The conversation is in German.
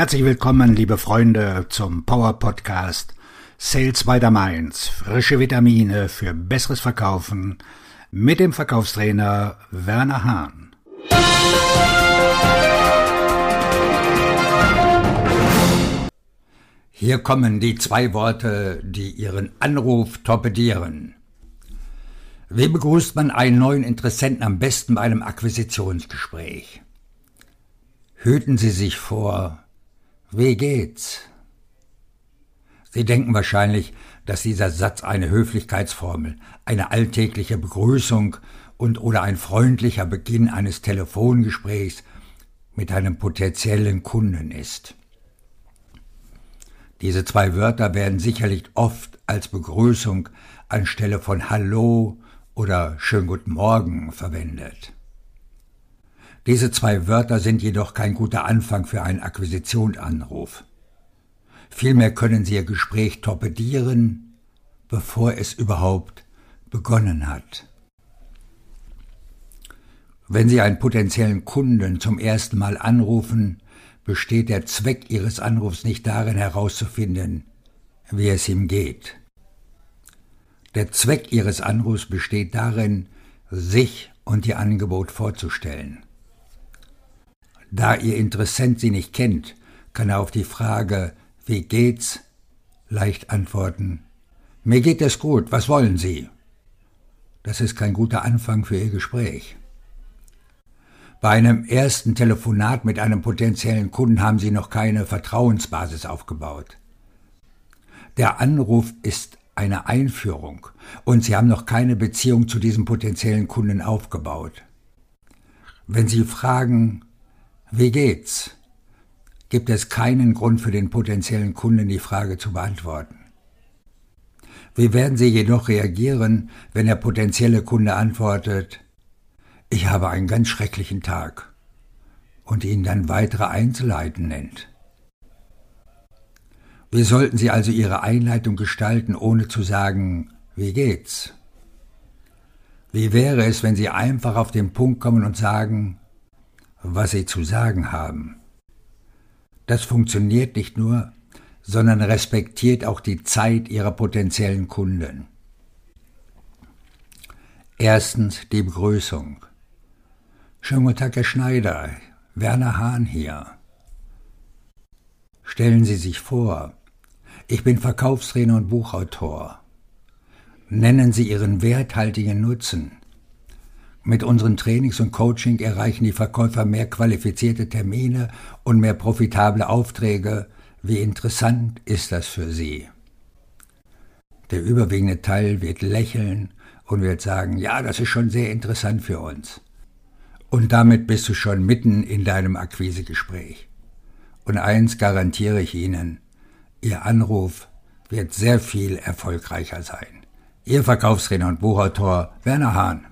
Herzlich willkommen, liebe Freunde, zum Power Podcast Sales by the Mainz. Frische Vitamine für besseres Verkaufen mit dem Verkaufstrainer Werner Hahn. Hier kommen die zwei Worte, die Ihren Anruf torpedieren. Wie begrüßt man einen neuen Interessenten am besten bei einem Akquisitionsgespräch? Hüten Sie sich vor, wie geht's? Sie denken wahrscheinlich, dass dieser Satz eine Höflichkeitsformel, eine alltägliche Begrüßung und oder ein freundlicher Beginn eines Telefongesprächs mit einem potenziellen Kunden ist. Diese zwei Wörter werden sicherlich oft als Begrüßung anstelle von Hallo oder Schönen guten Morgen verwendet. Diese zwei Wörter sind jedoch kein guter Anfang für einen Akquisitionsanruf. Vielmehr können sie ihr Gespräch torpedieren, bevor es überhaupt begonnen hat. Wenn Sie einen potenziellen Kunden zum ersten Mal anrufen, besteht der Zweck Ihres Anrufs nicht darin herauszufinden, wie es ihm geht. Der Zweck Ihres Anrufs besteht darin, sich und Ihr Angebot vorzustellen. Da Ihr Interessent Sie nicht kennt, kann er auf die Frage Wie geht's? leicht antworten Mir geht es gut, was wollen Sie? Das ist kein guter Anfang für Ihr Gespräch. Bei einem ersten Telefonat mit einem potenziellen Kunden haben Sie noch keine Vertrauensbasis aufgebaut. Der Anruf ist eine Einführung und Sie haben noch keine Beziehung zu diesem potenziellen Kunden aufgebaut. Wenn Sie fragen, wie geht's? gibt es keinen Grund für den potenziellen Kunden die Frage zu beantworten. Wie werden Sie jedoch reagieren, wenn der potenzielle Kunde antwortet, ich habe einen ganz schrecklichen Tag und Ihnen dann weitere Einzelheiten nennt. Wie sollten Sie also Ihre Einleitung gestalten, ohne zu sagen, wie geht's? Wie wäre es, wenn Sie einfach auf den Punkt kommen und sagen, was Sie zu sagen haben? Das funktioniert nicht nur, sondern respektiert auch die Zeit Ihrer potenziellen Kunden. Erstens die Begrüßung. Schönen guten Tag, Herr Schneider. Werner Hahn hier. Stellen Sie sich vor, ich bin Verkaufstrainer und Buchautor. Nennen Sie Ihren werthaltigen Nutzen. Mit unseren Trainings und Coaching erreichen die Verkäufer mehr qualifizierte Termine und mehr profitable Aufträge. Wie interessant ist das für Sie? Der überwiegende Teil wird lächeln und wird sagen, ja, das ist schon sehr interessant für uns. Und damit bist du schon mitten in deinem Akquisegespräch. Und eins garantiere ich Ihnen, Ihr Anruf wird sehr viel erfolgreicher sein. Ihr Verkaufstrainer und Buchautor Werner Hahn.